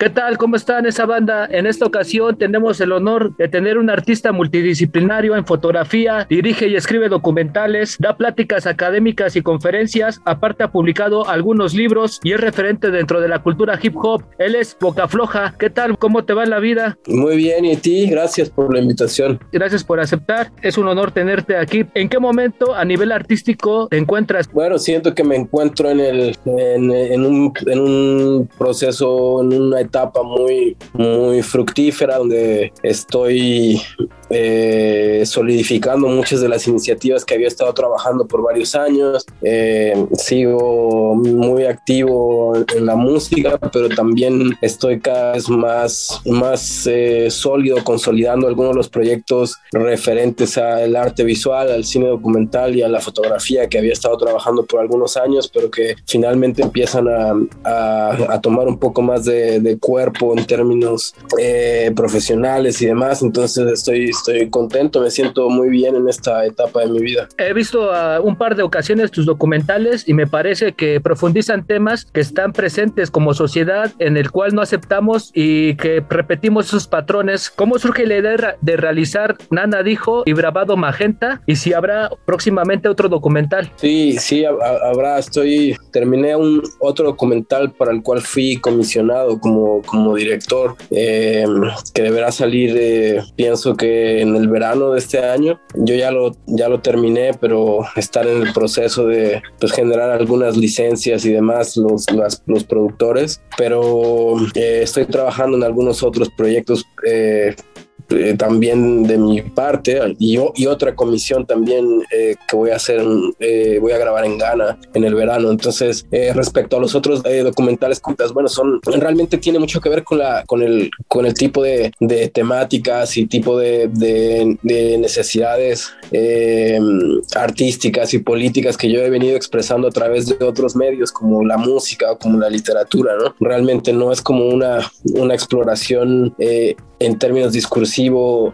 ¿Qué tal? ¿Cómo están esa banda? En esta ocasión tenemos el honor de tener un artista multidisciplinario en fotografía, dirige y escribe documentales, da pláticas académicas y conferencias, aparte ha publicado algunos libros y es referente dentro de la cultura hip hop. Él es Boca Floja. ¿Qué tal? ¿Cómo te va en la vida? Muy bien, y a ti, gracias por la invitación. Gracias por aceptar. Es un honor tenerte aquí. ¿En qué momento a nivel artístico te encuentras? Bueno, siento que me encuentro en, el, en, un, en un proceso, en una etapa muy, muy fructífera donde estoy eh, solidificando muchas de las iniciativas que había estado trabajando por varios años. Eh, sigo muy activo en la música, pero también estoy cada vez más, más eh, sólido consolidando algunos de los proyectos referentes al arte visual, al cine documental y a la fotografía que había estado trabajando por algunos años, pero que finalmente empiezan a, a, tomar un poco más de, de cuerpo en términos profesionales y demás. Entonces estoy estoy contento, me siento muy bien en esta etapa de mi vida. He visto a un par de ocasiones tus documentales y me parece que profundizan temas que están presentes como sociedad en el cual no aceptamos y que repetimos esos patrones. ¿Cómo surge la idea de realizar Nana dijo y Bravado Magenta? Y si habrá próximamente otro documental. Sí, sí, habrá. Estoy, terminé un otro documental para el cual fui comisionado como, como director, eh, que deberá salir, eh, pienso que en el verano de este año. Yo ya lo, ya lo terminé, pero estar en el proceso de pues, generar algunas licencias y demás, los, los productores. Pero eh, estoy trabajando en algunos otros proyectos eh, eh, también de mi parte y, y otra comisión también eh, que voy a hacer, eh, voy a grabar en Ghana en el verano. Entonces, respecto a los otros documentales, bueno, son realmente tiene mucho que ver con la con el con el tipo de, de temáticas y tipo de, de, de necesidades artísticas y políticas que yo he venido expresando a través de otros medios como la música o como la literatura, ¿no? Realmente no es como una, una exploración en términos discursivos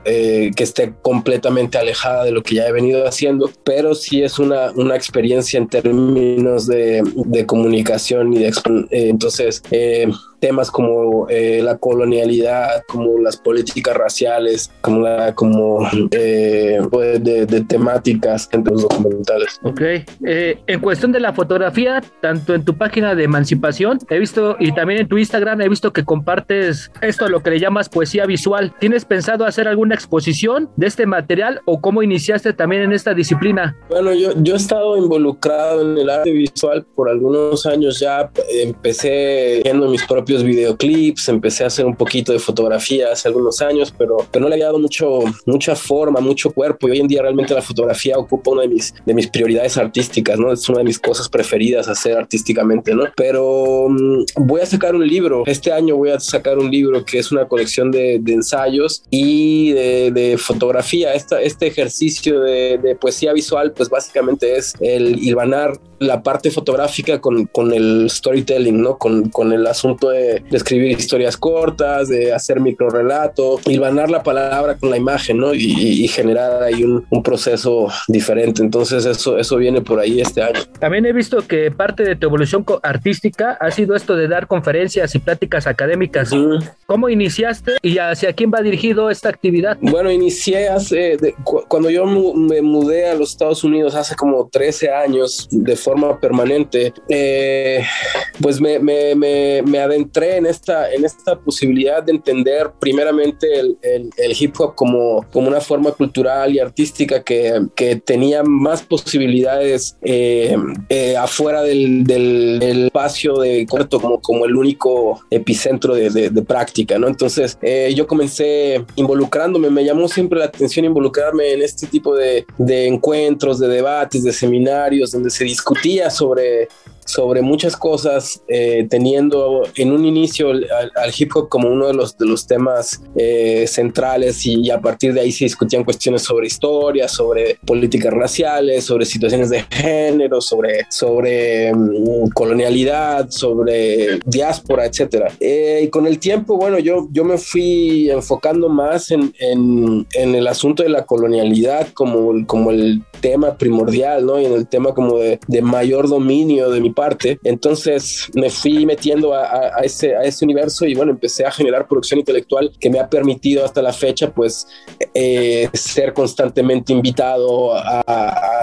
eh, que esté completamente alejada de lo que ya he venido haciendo, pero sí es una, una experiencia en términos de, comunicación y de... Eh, entonces, eh, temas como eh, la colonialidad, como las políticas raciales, como, la, como eh, pues, de, temáticas entre los documentales. Ok. Eh, en cuestión de la fotografía, tanto en tu página de emancipación, he visto, y también en tu Instagram, he visto que compartes esto, lo que le llamas poesía visual. ¿Tienes pensado hacer alguna exposición de este material o cómo iniciaste también en esta disciplina? Bueno, yo, yo he estado involucrado en el arte visual por algunos años ya. Empecé viendo mis propios videoclips, empecé a hacer un poquito de fotografía hace algunos años, pero, pero no le había dado mucho, mucha forma, mucho cuerpo y hoy en día realmente la fotografía ocupa una de mis, de mis prioridades artísticas, ¿no? Es una de mis cosas preferidas hacer artísticamente, ¿no? Pero mm, voy a sacar un libro, este año voy a sacar un libro que es una colección de, de ensayos y de, de fotografía. Esta, este ejercicio de, de, poesía visual, pues básicamente es el hilvanar la parte fotográfica con, con el storytelling, ¿no? Con, con el asunto de de, escribir historias cortas, de hacer microrelato, hilvanar la palabra con la imagen, ¿no? Y, generar ahí un, proceso diferente. Entonces eso, eso viene por ahí este año. También he visto que parte de tu evolución artística ha sido esto de dar conferencias y pláticas académicas. ¿Cómo iniciaste y hacia quién va dirigido esta actividad? Bueno, inicié hace, cuando yo me mudé a los Estados Unidos hace como 13 años de forma permanente, eh, pues me, me, me, me adentré en esta, en esta posibilidad de entender primeramente el, el, hip hop como, como una forma cultural y artística que, que tenía más posibilidades eh, eh, afuera del, del, espacio de corto como, como el único epicentro de, de, práctica, ¿no? Entonces eh, yo comencé involucrándome, me llamó siempre la atención involucrarme en este tipo de, de encuentros, de debates, de seminarios, donde se sobre sobre muchas cosas, eh, teniendo en un inicio al, hip hop como uno de los, de los temas eh, centrales y, a partir de ahí se discutían cuestiones sobre historia, sobre políticas raciales, sobre situaciones de género, sobre, sobre mm, colonialidad, sobre diáspora, etc. Eh, y con el tiempo, bueno, yo, yo me fui enfocando más en, en, en el asunto de la colonialidad como, como el tema primordial, ¿no? Y en el tema como de, de mayor dominio de mi comparte. Entonces me fui metiendo a, ese, a ese universo y bueno, empecé a generar producción intelectual que me ha permitido hasta la fecha pues eh, ser constantemente invitado a,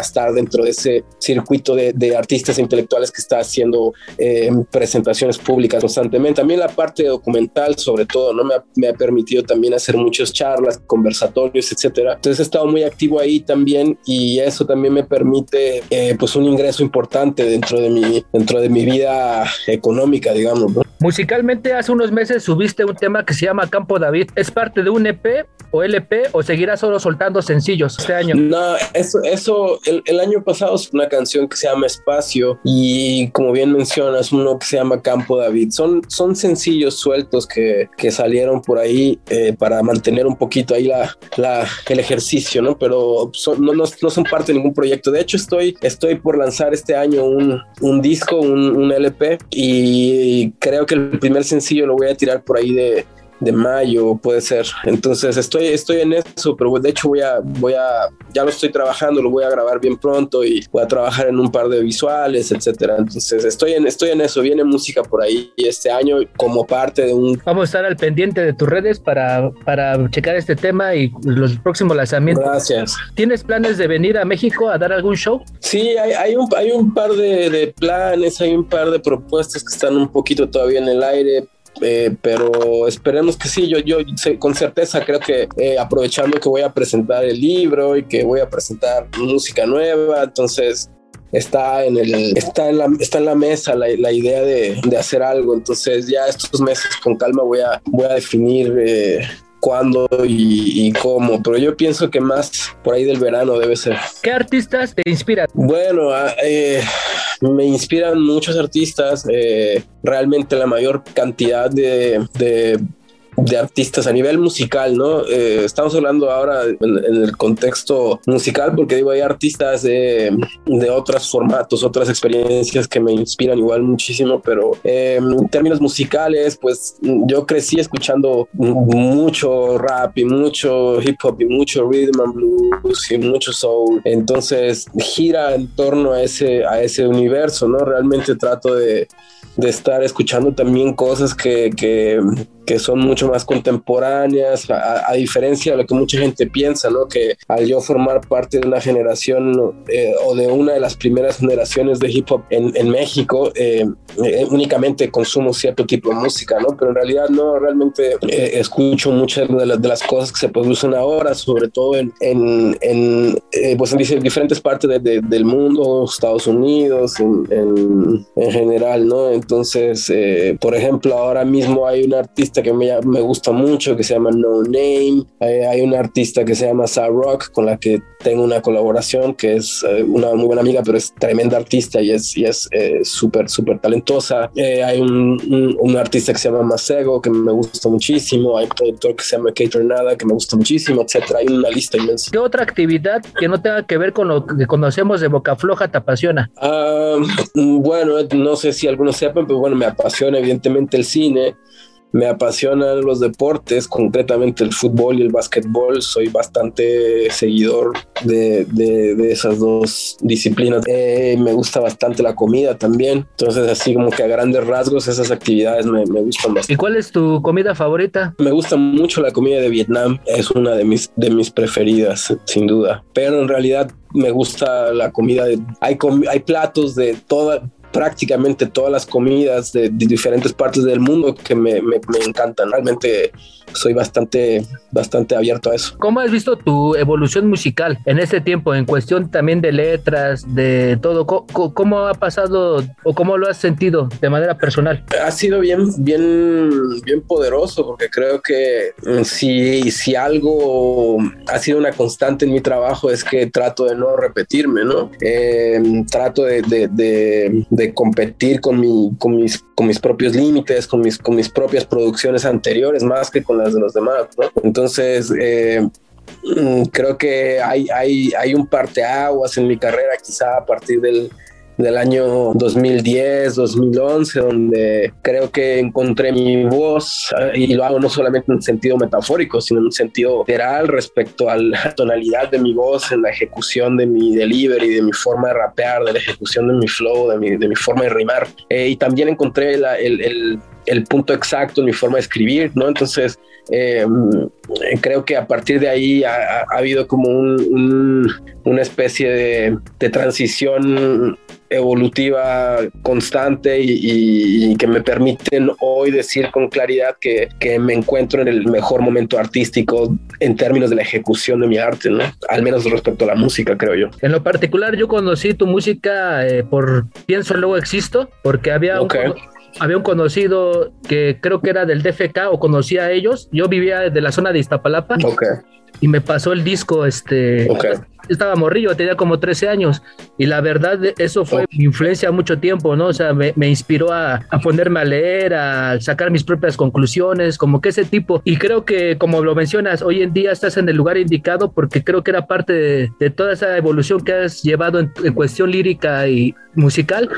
estar dentro de ese circuito de, artistas intelectuales que está haciendo eh, presentaciones públicas constantemente. También la parte documental sobre todo, ¿no? Me ha, me ha permitido también hacer muchas charlas, conversatorios, etcétera. Entonces he estado muy activo ahí también y eso también me permite eh, pues un ingreso importante dentro de mi, dentro de mi vida económica, digamos. Musicalmente hace unos meses subiste un tema que se llama Campo David. ¿Es parte de un EP o LP o seguirás solo soltando sencillos este año? No, eso, eso el, año pasado es una canción que se llama Espacio y como bien mencionas, uno que se llama Campo David. Son, son sencillos sueltos que, que salieron por ahí eh, para mantener un poquito ahí la, la el ejercicio, ¿no? Pero no, no, no, son parte de ningún proyecto. De hecho, estoy, estoy por lanzar este año un, un disco, un, un LP y creo que el primer sencillo lo voy a tirar por ahí de de mayo, puede ser. Entonces estoy, estoy en eso, pero de hecho voy a, voy a, ya lo estoy trabajando, lo voy a grabar bien pronto y voy a trabajar en un par de visuales, etcétera. Entonces estoy en, estoy en eso, viene música por ahí este año como parte de un... Vamos a estar al pendiente de tus redes para, para checar este tema y los próximos lanzamientos. Gracias. ¿Tienes planes de venir a México a dar algún show? Sí, hay, hay un, hay un par de, de planes, hay un par de propuestas que están un poquito todavía en el aire, eh, pero esperemos que sí, yo, yo con certeza creo que eh, aprovechando que voy a presentar el libro y que voy a presentar música nueva, entonces está en el está en la está en la mesa la, la idea de, de, hacer algo. Entonces ya estos meses con calma voy a voy a definir eh, cuándo y, cómo, pero yo pienso que más por ahí del verano debe ser. ¿Qué artistas te inspiran? Bueno, ah, eh, me inspiran muchos artistas, eh, realmente la mayor cantidad de, de de artistas a nivel musical, ¿no? Eh, estamos hablando ahora en, el contexto musical porque digo, hay artistas de, de, otros formatos, otras experiencias que me inspiran igual muchísimo, pero eh, en términos musicales, pues yo crecí escuchando mucho rap y mucho hip hop y mucho rhythm and blues y mucho soul. Entonces gira en torno a ese, a ese universo, ¿no? Realmente trato de, de estar escuchando también cosas que, que que son mucho más contemporáneas, a, diferencia de lo que mucha gente piensa, ¿no? Que al yo formar parte de una generación eh, o de una de las primeras generaciones de hip hop en, en México, eh, eh, únicamente consumo cierto tipo de música, ¿no? Pero en realidad no, realmente escucho muchas de, las, de las cosas que se producen ahora, sobre todo en, en, en pues en diferentes partes de, del mundo, Estados Unidos, en, en general, ¿no? Entonces, por ejemplo, ahora mismo hay un artista que me, me, gusta mucho que se llama No Name. Hay, un artista que se llama Sa Rock con la que tengo una colaboración que es eh, una muy buena amiga, pero es tremenda artista y es y es eh, súper, súper talentosa. Eh, hay un, un, artista que se llama Masego que me gusta muchísimo. Hay un productor que se llama Kate Renada que me gusta muchísimo, etcétera. Hay una lista inmensa. ¿Qué otra actividad que no tenga que ver con lo que conocemos de Boca Floja te apasiona? Ah, bueno, no sé si algunos sepan, pero bueno, me apasiona evidentemente el cine me apasionan los deportes, concretamente el fútbol y el básquetbol. Soy bastante seguidor de, de, esas dos disciplinas. Eh, me gusta bastante la comida también. Entonces, así como que a grandes rasgos, esas actividades me, me gustan bastante. ¿Y cuál es tu comida favorita? Me gusta mucho la comida de Vietnam. Es una de mis, de mis preferidas, sin duda. Pero en realidad me gusta la comida de... Hay, hay platos de toda prácticamente todas las comidas de, diferentes partes del mundo que me, me, me encantan. Realmente soy bastante, bastante abierto a eso. ¿Cómo has visto tu evolución musical en este tiempo, en cuestión también de letras, de todo? ¿Cómo, ha pasado o cómo lo has sentido de manera personal? Ha sido bien, bien, bien poderoso porque creo que mm, si, si algo ha sido una constante en mi trabajo es que trato de no repetirme, ¿no? Eh, trato de, de, de, de, competir con, mi, con, mis, con mis propios límites, con mis, con mis propias producciones anteriores, más que con las de los demás. Entonces, eh, mm, creo que hay, hay un parteaguas en mi carrera, quizá a partir del, del año 2010, 2011, donde creo que encontré mi voz eh, y lo hago no solamente en sentido metafórico, sino en un sentido literal respecto a la tonalidad de mi voz, en la ejecución de mi delivery, de mi forma de rapear, de la ejecución de mi flow, de mi, de mi forma de rimar. Eh, y también encontré el, el, el punto exacto en mi forma de escribir, ¿no? Entonces, eh, creo que a partir de ahí ha, habido como un, una especie de, de, transición evolutiva constante y, que me permiten hoy decir con claridad que, que, me encuentro en el mejor momento artístico en términos de la ejecución de mi arte, ¿no? Al menos respecto a la música, creo yo. En lo particular, yo conocí tu música eh, por Pienso Luego Existo, porque había un, había un conocido que creo que era del DFK o conocía a ellos. Yo vivía de la zona de Iztapalapa. Y me pasó el disco, este, estaba morrillo, tenía como 13 años y la verdad eso fue mi influencia mucho tiempo, ¿no? O sea, me, inspiró a, ponerme a leer, a sacar mis propias conclusiones, como que ese tipo. Y creo que, como lo mencionas, hoy en día estás en el lugar indicado porque creo que era parte de, toda esa evolución que has llevado en cuestión lírica y musical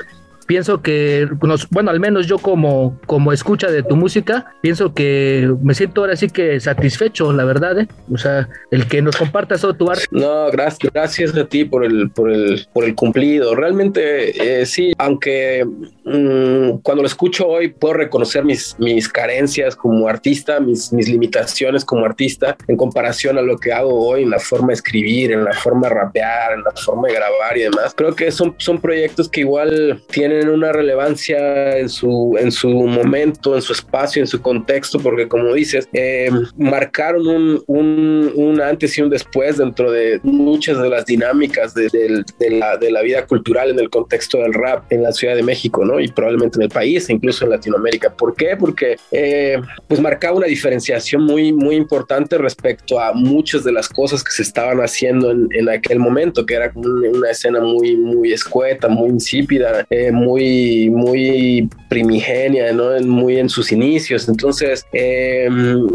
pienso que, bueno, al menos yo como, como escucha de tu música, pienso que me siento ahora sí que satisfecho, la verdad, ¿eh? O sea, el que nos compartas todo tu arte. No, gracias, gracias a ti por el, por el, por el cumplido. Realmente, eh, sí, aunque mm, cuando lo escucho hoy puedo reconocer mis, mis carencias como artista, mis, mis limitaciones como artista en comparación a lo que hago hoy en la forma de escribir, en la forma de rapear, en la forma de grabar y demás. Creo que son, son proyectos que igual tienen tienen una relevancia en su, en su momento, en su espacio, en su contexto, porque como dices, eh, marcaron un, un, un, antes y un después dentro de muchas de las dinámicas de, de, la, de, la, vida cultural en el contexto del rap en la Ciudad de México, ¿no? Y probablemente en el país, e incluso en Latinoamérica. ¿Por qué? Porque eh, pues marcaba una diferenciación muy, muy importante respecto a muchas de las cosas que se estaban haciendo en, en aquel momento, que era como una, escena muy, muy escueta, muy insípida, eh, muy, muy primigenia, ¿no? Muy en sus inicios. Entonces, em,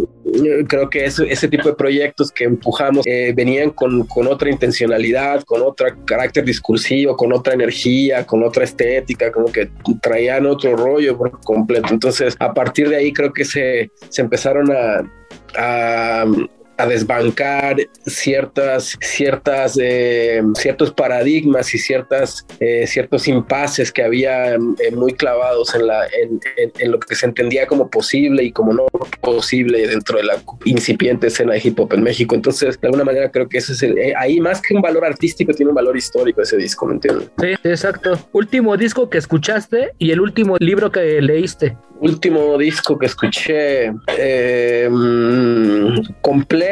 creo que ese, tipo de proyectos que empujamos eh, venían con, con, otra intencionalidad, con otro carácter discursivo, con otra energía, con otra estética, como que traían otro rollo por completo. Entonces, a partir de ahí creo que se, se empezaron a a desbancar ciertas, ciertas, eh, ciertos paradigmas y ciertas, eh, ciertos impases que había eh, muy clavados en, la, en, en, lo que se entendía como posible y como no posible dentro de la incipiente escena de hip hop en México. Entonces, de alguna manera creo que ese es el, ahí más que un valor artístico tiene un valor histórico ese disco, ¿me entiendes? Sí, exacto. Último disco que escuchaste y el último libro que leíste último disco que escuché eh,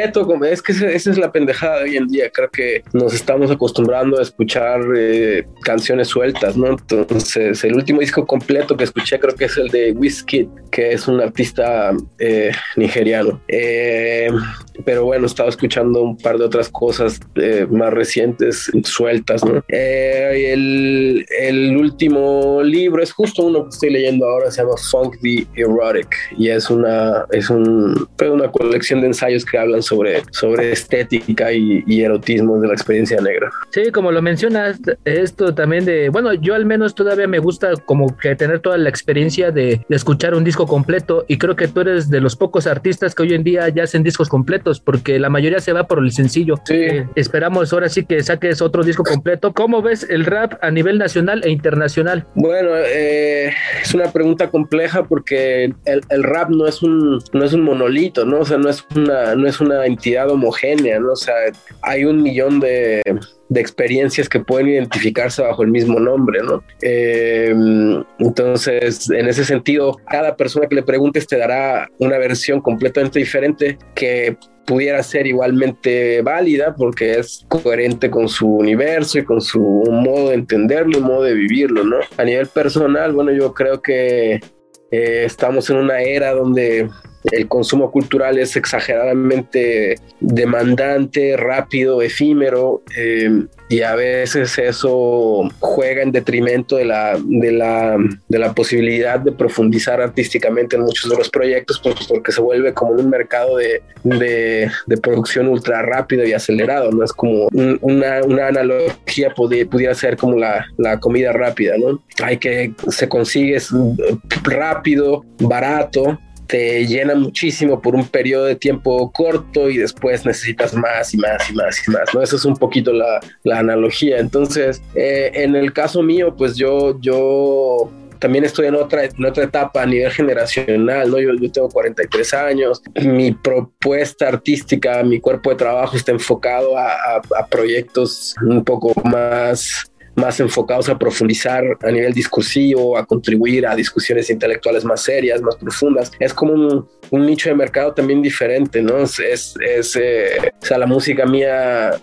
es que esa es la pendejada de hoy en día, creo que nos estamos acostumbrando a escuchar eh, canciones sueltas, ¿no? Entonces, el último disco completo que escuché creo que es el de Whiskey, que es un artista eh, nigeriano. Pero bueno, estaba escuchando un par de otras cosas más recientes, sueltas, ¿no? el, el último libro es justo uno que estoy leyendo ahora, se llama Funk the Erotic y es una, es un, una colección de ensayos que hablan sobre, sobre estética y, erotismo de la experiencia negra. Sí, como lo mencionas, esto también de, bueno, yo al menos todavía me gusta como que tener toda la experiencia de, escuchar un disco completo y creo que tú eres de los pocos artistas que hoy en día ya hacen discos completos porque la mayoría se va por el sencillo. Sí. Eh, esperamos ahora sí que saques otro disco completo. ¿Cómo ves el rap a nivel nacional e internacional? Bueno, eh, es una pregunta compleja porque el, rap no es un no es un monolito, ¿no? O sea, no es una no es una entidad homogénea, ¿no? O sea, hay un millón de, experiencias que pueden identificarse bajo el mismo nombre, ¿no? Eh, entonces, en ese sentido, cada persona que le preguntes te dará una versión completamente diferente que pudiera ser igualmente válida porque es coherente con su universo y con su modo de entenderlo modo de vivirlo, ¿no? A nivel personal, bueno, yo creo que eh, estamos en una era donde el consumo cultural es exageradamente demandante, rápido, efímero, eh, y a veces eso juega en detrimento de la, de la, de la posibilidad de profundizar artísticamente en muchos de los proyectos, pues, porque se vuelve como un mercado de, de, producción ultra rápido y acelerado, ¿no? Es como una, una, analogía pudiera ser como la, la comida rápida, ¿no? Hay que, se consigue rápido, barato, te llena muchísimo por un periodo de tiempo corto y después necesitas más y más y más y más, ¿no? Eso es un poquito la, la analogía. Entonces, eh, en el caso mío, pues yo, yo también estoy en otra, en otra etapa a nivel generacional, ¿no? Yo, yo tengo 43 años, mi propuesta artística, mi cuerpo de trabajo está enfocado a proyectos un poco más más enfocados a profundizar a nivel discursivo, a contribuir a discusiones intelectuales más serias, más profundas. Es como un, un nicho de mercado también diferente, ¿no? Es, es, eh, o sea, la música mía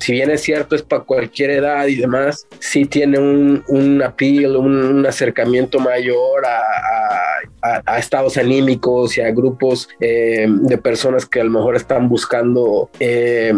si bien es cierto, es para cualquier edad y demás, sí tiene un, un appeal, un, acercamiento mayor a, a, a, estados anímicos y a grupos eh, de personas que a lo mejor están buscando eh,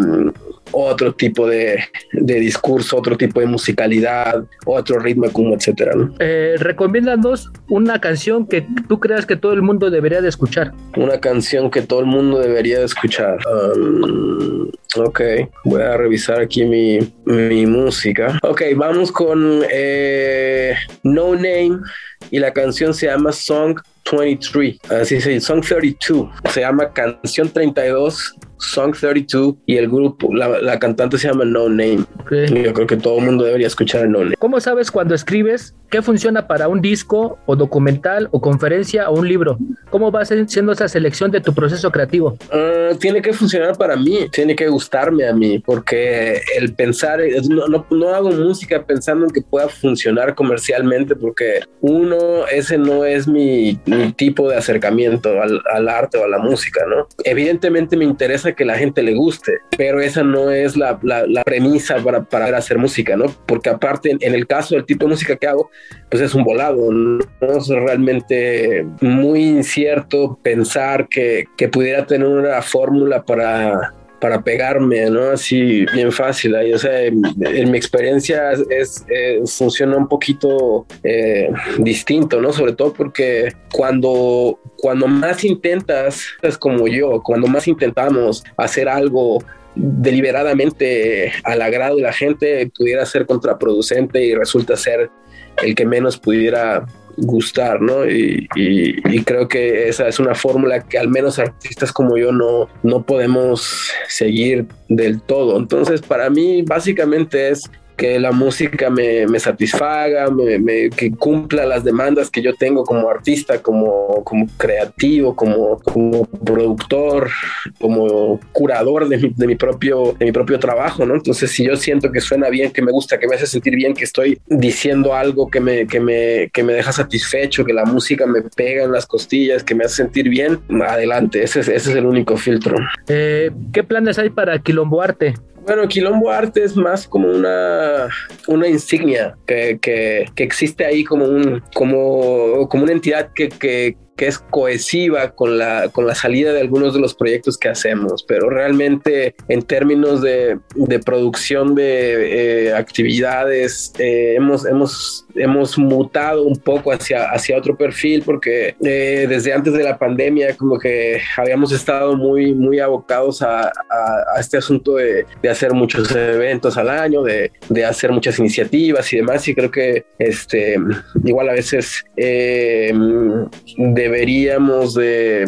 otro tipo de, de, discurso, otro tipo de musicalidad, otro ritmo, como etcétera. ¿no? Eh, recomiéndanos una canción que tú creas que todo el mundo debería de escuchar. Una canción que todo el mundo debería de escuchar. Um, ok, voy a revisar aquí mi, mi música. Ok, vamos con eh, No Name y la canción se llama Song 23, así se Song 32, se llama Canción 32 Song 32 y el grupo, la, la cantante se llama No Name. Okay. Yo creo que todo el mundo debería escuchar No Name. ¿Cómo sabes cuando escribes qué funciona para un disco o documental o conferencia o un libro? ¿Cómo va siendo esa selección de tu proceso creativo? Uh, tiene que funcionar para mí, tiene que gustarme a mí, porque el pensar, no, no, no hago música pensando en que pueda funcionar comercialmente, porque uno, ese no es mi, mi tipo de acercamiento al, al arte o a la música, ¿no? Evidentemente me interesa que la gente le guste, pero esa no es la, la, la premisa para, para, hacer música, ¿no? Porque aparte, en, el caso del tipo de música que hago, pues es un volado, ¿no? Es realmente muy incierto pensar que, que pudiera tener una fórmula para para pegarme, ¿no? Así bien fácil. Ahí, o sea, en, mi experiencia es, eh, funciona un poquito eh, distinto, ¿no? Sobre todo porque cuando, cuando más intentas, es como yo, cuando más intentamos hacer algo deliberadamente al agrado de la gente, pudiera ser contraproducente y resulta ser el que menos pudiera gustar, ¿no? Y, y, y, creo que esa es una fórmula que al menos artistas como yo no, no podemos seguir del todo. Entonces, para mí, básicamente es que la música me, me satisfaga, me, me, que cumpla las demandas que yo tengo como artista, como, como creativo, como, como productor, como curador de mi, de mi, propio, de mi propio trabajo, ¿no? Entonces, si yo siento que suena bien, que me gusta, que me hace sentir bien, que estoy diciendo algo que me, que me, que me deja satisfecho, que la música me pega en las costillas, que me hace sentir bien, adelante, ese es, ese es el único filtro. Eh, ¿Qué planes hay para Quilombo Arte? Bueno, Quilombo Arte es más como una, una insignia que, que, que existe ahí como, un, como, como una entidad que, que, que es cohesiva con la, con la salida de algunos de los proyectos que hacemos, pero realmente en términos de, de producción de eh, actividades eh, hemos, hemos, hemos mutado un poco hacia, hacia otro perfil porque eh, desde antes de la pandemia como que habíamos estado muy, muy abocados a, a, este asunto de, de, hacer muchos eventos al año, de, de, hacer muchas iniciativas y demás y creo que este, igual a veces de deberíamos de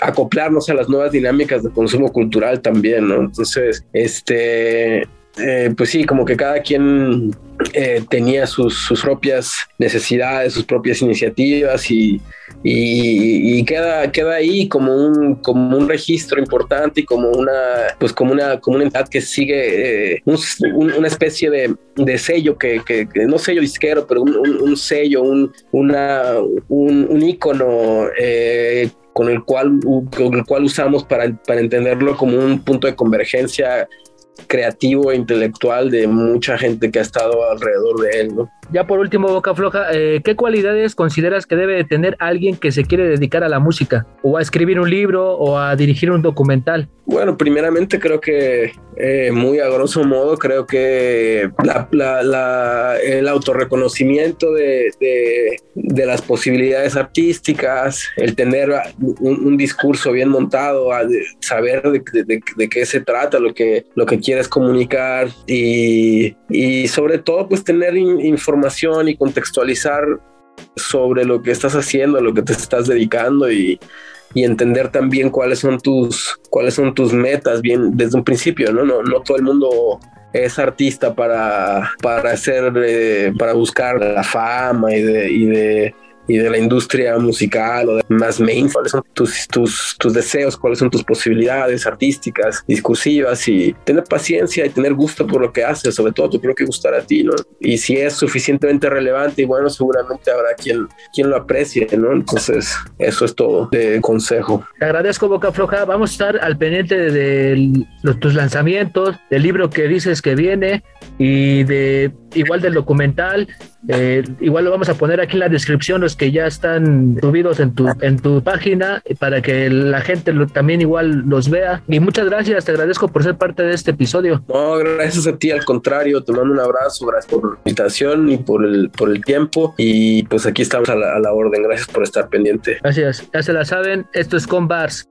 acoplarnos a las nuevas dinámicas de consumo cultural también, ¿no? Entonces, este, eh, pues sí, como que cada quien eh, tenía sus, sus, propias necesidades, sus propias iniciativas y, queda, queda ahí como un, como un registro importante y como una, pues como una, como una entidad que sigue eh, un, un, una especie de, de sello que, no sello disquero, pero un, sello, un, una, un, ícono con el cual, con el cual usamos para, para entenderlo como un punto de convergencia creativo e intelectual de mucha gente que ha estado alrededor de él, ¿no? Ya por último, Boca Floja, eh, ¿qué cualidades consideras que debe tener alguien que se quiere dedicar a la música? ¿O a escribir un libro o a dirigir un documental? Bueno, primeramente creo que eh, muy a grosso modo, creo que el autorreconocimiento de, de, las posibilidades artísticas, el tener un, discurso bien montado, saber de, qué se trata, lo que, lo que quieres comunicar y, y sobre todo pues tener información y contextualizar sobre lo que estás haciendo, lo que te estás dedicando y, y entender también cuáles son tus cuáles son tus metas bien desde un principio, ¿no? No, no todo el mundo es artista para, para hacer, eh, para buscar la fama y de, y de y de la industria musical o de más main, cuáles son tus, tus, tus deseos, cuáles son tus posibilidades artísticas, discursivas y tener paciencia y tener gusto por lo que haces, sobre todo tú creo que gustar a ti, ¿no? Y si es suficientemente relevante y bueno, seguramente habrá quien, quien lo aprecie, ¿no? Entonces, eso es todo de consejo. Te agradezco, Boca Floja. Vamos a estar al pendiente de, tus lanzamientos, del libro que dices que viene y de igual del documental. Eh, igual lo vamos a poner aquí en la descripción los que ya están subidos en tu, en tu página para que la gente también igual los vea. Y muchas gracias, te agradezco por ser parte de este episodio. No, gracias a ti, al contrario, te mando un abrazo, gracias por la invitación y por el, por el tiempo. Y pues aquí estamos a la, a la orden, gracias por estar pendiente. Gracias, ya se la saben, esto es Con Bars.